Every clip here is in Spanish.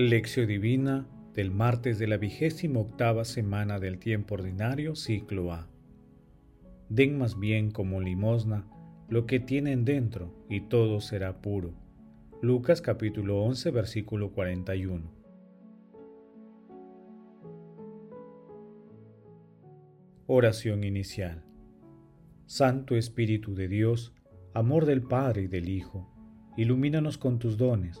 Lección Divina del martes de la vigésima octava semana del tiempo ordinario, ciclo A. Den más bien como limosna lo que tienen dentro, y todo será puro. Lucas capítulo 11, versículo 41. Oración inicial. Santo Espíritu de Dios, amor del Padre y del Hijo, ilumínanos con tus dones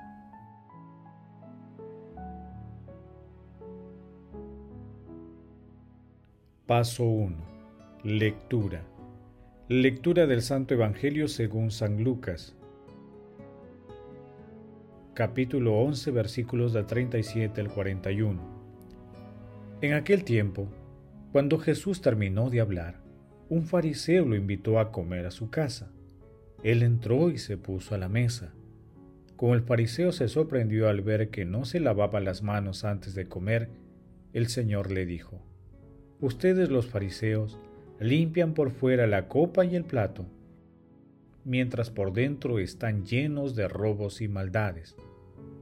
Paso 1. Lectura. Lectura del Santo Evangelio según San Lucas. Capítulo 11 versículos del 37 al 41. En aquel tiempo, cuando Jesús terminó de hablar, un fariseo lo invitó a comer a su casa. Él entró y se puso a la mesa. Como el fariseo se sorprendió al ver que no se lavaba las manos antes de comer, el Señor le dijo, Ustedes los fariseos limpian por fuera la copa y el plato, mientras por dentro están llenos de robos y maldades.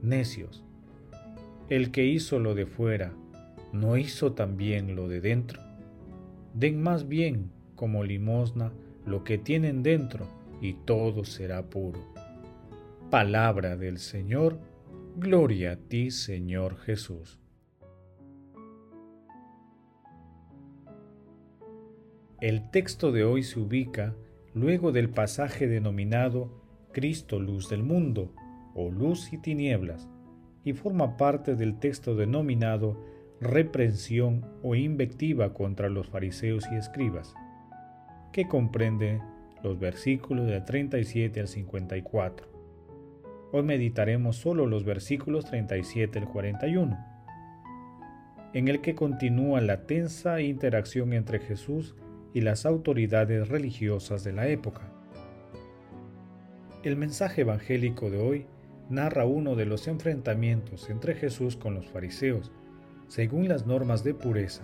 Necios. El que hizo lo de fuera, ¿no hizo también lo de dentro? Den más bien como limosna lo que tienen dentro, y todo será puro. Palabra del Señor, gloria a ti, Señor Jesús. El texto de hoy se ubica luego del pasaje denominado Cristo luz del mundo o luz y tinieblas y forma parte del texto denominado reprensión o invectiva contra los fariseos y escribas, que comprende los versículos del 37 al 54. Hoy meditaremos solo los versículos 37 al 41, en el que continúa la tensa interacción entre Jesús y las autoridades religiosas de la época. El mensaje evangélico de hoy narra uno de los enfrentamientos entre Jesús con los fariseos. Según las normas de pureza,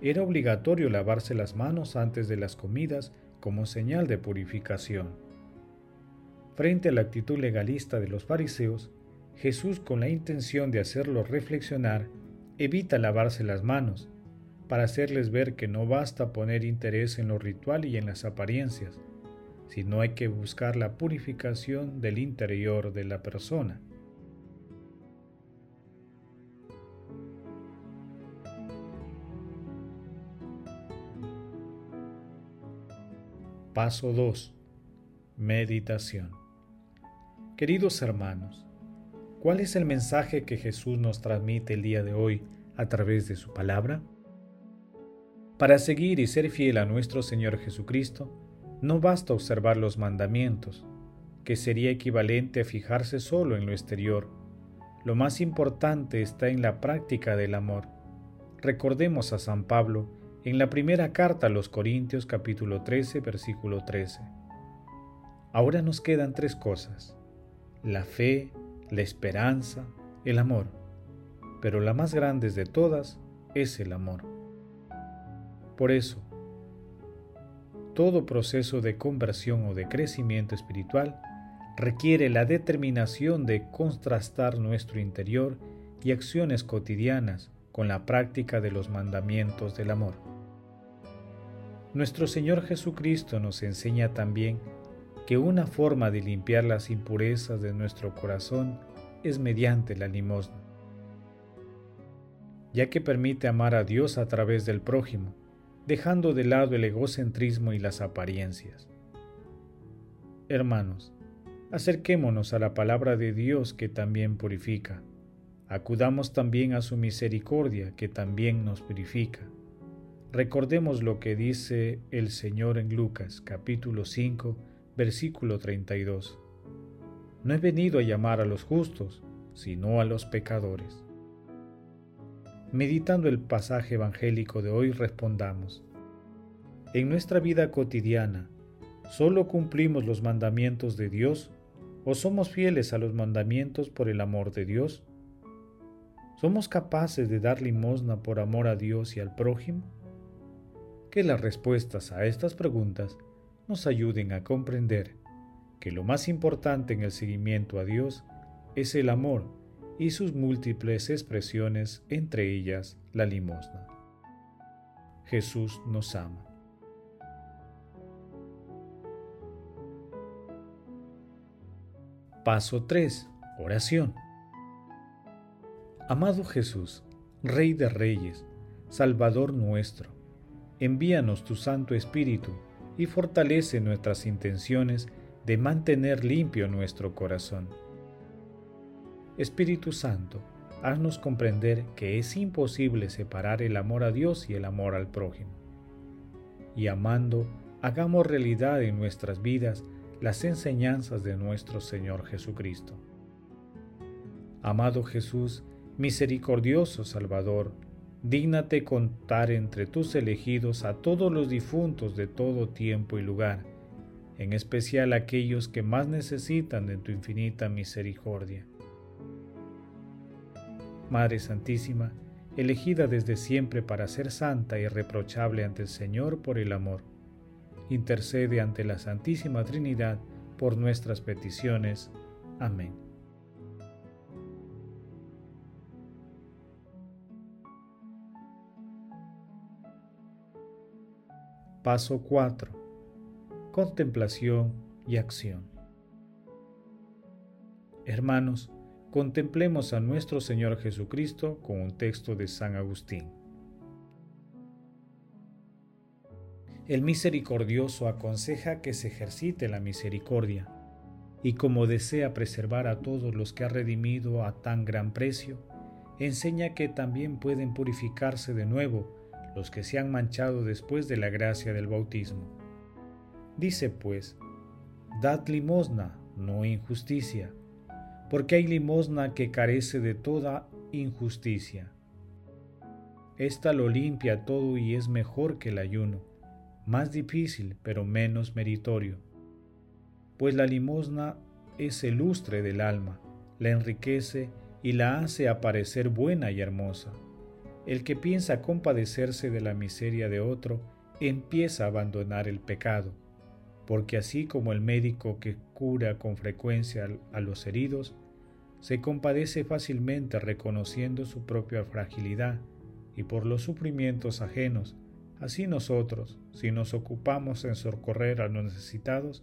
era obligatorio lavarse las manos antes de las comidas como señal de purificación. Frente a la actitud legalista de los fariseos, Jesús, con la intención de hacerlos reflexionar, evita lavarse las manos para hacerles ver que no basta poner interés en lo ritual y en las apariencias, sino hay que buscar la purificación del interior de la persona. Paso 2. Meditación. Queridos hermanos, ¿cuál es el mensaje que Jesús nos transmite el día de hoy a través de su palabra? Para seguir y ser fiel a nuestro Señor Jesucristo, no basta observar los mandamientos, que sería equivalente a fijarse solo en lo exterior. Lo más importante está en la práctica del amor. Recordemos a San Pablo en la primera carta a los Corintios capítulo 13 versículo 13. Ahora nos quedan tres cosas, la fe, la esperanza, el amor, pero la más grande de todas es el amor. Por eso, todo proceso de conversión o de crecimiento espiritual requiere la determinación de contrastar nuestro interior y acciones cotidianas con la práctica de los mandamientos del amor. Nuestro Señor Jesucristo nos enseña también que una forma de limpiar las impurezas de nuestro corazón es mediante la limosna, ya que permite amar a Dios a través del prójimo dejando de lado el egocentrismo y las apariencias. Hermanos, acerquémonos a la palabra de Dios que también purifica. Acudamos también a su misericordia que también nos purifica. Recordemos lo que dice el Señor en Lucas capítulo 5 versículo 32. No he venido a llamar a los justos, sino a los pecadores. Meditando el pasaje evangélico de hoy respondamos, en nuestra vida cotidiana, ¿solo cumplimos los mandamientos de Dios o somos fieles a los mandamientos por el amor de Dios? ¿Somos capaces de dar limosna por amor a Dios y al prójimo? Que las respuestas a estas preguntas nos ayuden a comprender que lo más importante en el seguimiento a Dios es el amor y sus múltiples expresiones, entre ellas la limosna. Jesús nos ama. Paso 3. Oración. Amado Jesús, Rey de Reyes, Salvador nuestro, envíanos tu Santo Espíritu y fortalece nuestras intenciones de mantener limpio nuestro corazón. Espíritu Santo, haznos comprender que es imposible separar el amor a Dios y el amor al prójimo. Y amando, hagamos realidad en nuestras vidas las enseñanzas de nuestro Señor Jesucristo. Amado Jesús, Misericordioso Salvador, dígnate contar entre tus elegidos a todos los difuntos de todo tiempo y lugar, en especial aquellos que más necesitan de tu infinita misericordia. Madre Santísima, elegida desde siempre para ser santa y reprochable ante el Señor por el amor, intercede ante la Santísima Trinidad por nuestras peticiones. Amén. Paso 4. Contemplación y acción. Hermanos, contemplemos a nuestro Señor Jesucristo con un texto de San Agustín. El misericordioso aconseja que se ejercite la misericordia, y como desea preservar a todos los que ha redimido a tan gran precio, enseña que también pueden purificarse de nuevo los que se han manchado después de la gracia del bautismo. Dice pues, dad limosna, no injusticia, porque hay limosna que carece de toda injusticia. Esta lo limpia todo y es mejor que el ayuno, más difícil pero menos meritorio. Pues la limosna es el lustre del alma, la enriquece y la hace aparecer buena y hermosa. El que piensa compadecerse de la miseria de otro empieza a abandonar el pecado, porque así como el médico que cura con frecuencia a los heridos, se compadece fácilmente reconociendo su propia fragilidad y por los sufrimientos ajenos, así nosotros, si nos ocupamos en socorrer a los necesitados,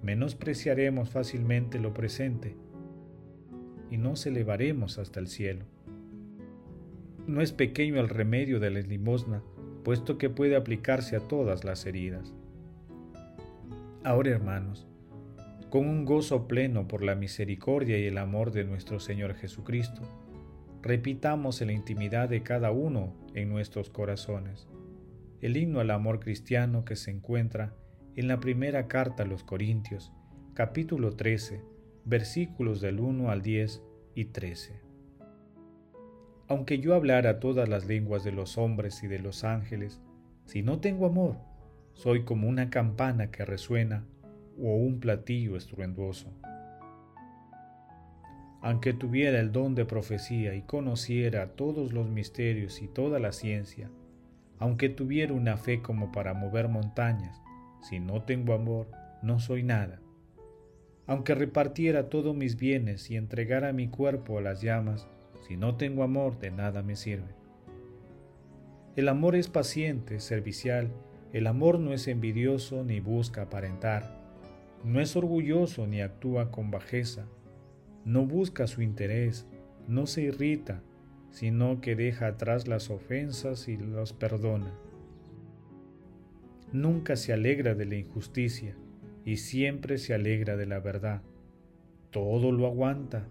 menospreciaremos fácilmente lo presente y nos elevaremos hasta el cielo. No es pequeño el remedio de la limosna, puesto que puede aplicarse a todas las heridas. Ahora, hermanos, con un gozo pleno por la misericordia y el amor de nuestro Señor Jesucristo, repitamos en la intimidad de cada uno en nuestros corazones el himno al amor cristiano que se encuentra en la primera carta a los Corintios, capítulo 13, versículos del 1 al 10 y 13 aunque yo hablara todas las lenguas de los hombres y de los ángeles, si no tengo amor, soy como una campana que resuena o un platillo estruendoso. Aunque tuviera el don de profecía y conociera todos los misterios y toda la ciencia, aunque tuviera una fe como para mover montañas, si no tengo amor, no soy nada. Aunque repartiera todos mis bienes y entregara mi cuerpo a las llamas, si no tengo amor, de nada me sirve. El amor es paciente, servicial, el amor no es envidioso ni busca aparentar, no es orgulloso ni actúa con bajeza, no busca su interés, no se irrita, sino que deja atrás las ofensas y los perdona. Nunca se alegra de la injusticia y siempre se alegra de la verdad. Todo lo aguanta,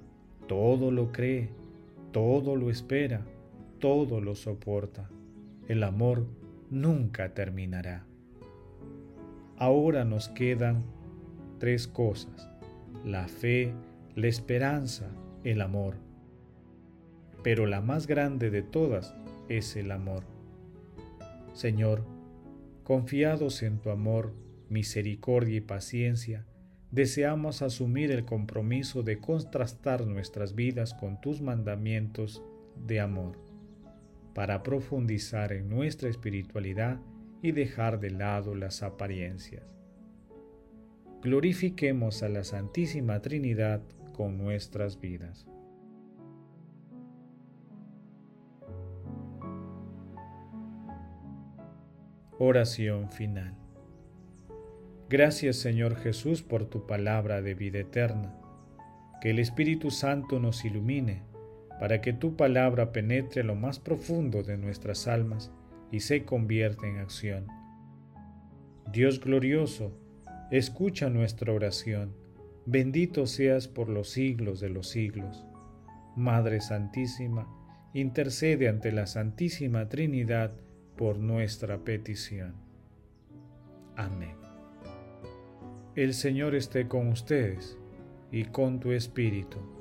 todo lo cree, todo lo espera, todo lo soporta. El amor nunca terminará. Ahora nos quedan tres cosas, la fe, la esperanza, el amor. Pero la más grande de todas es el amor. Señor, confiados en tu amor, misericordia y paciencia, deseamos asumir el compromiso de contrastar nuestras vidas con tus mandamientos de amor, para profundizar en nuestra espiritualidad y dejar de lado las apariencias. Glorifiquemos a la Santísima Trinidad con nuestras vidas. Oración final. Gracias Señor Jesús por tu palabra de vida eterna. Que el Espíritu Santo nos ilumine para que tu palabra penetre lo más profundo de nuestras almas y se convierta en acción. Dios glorioso, escucha nuestra oración. Bendito seas por los siglos de los siglos. Madre Santísima, intercede ante la Santísima Trinidad por nuestra petición. Amén. El Señor esté con ustedes y con tu espíritu.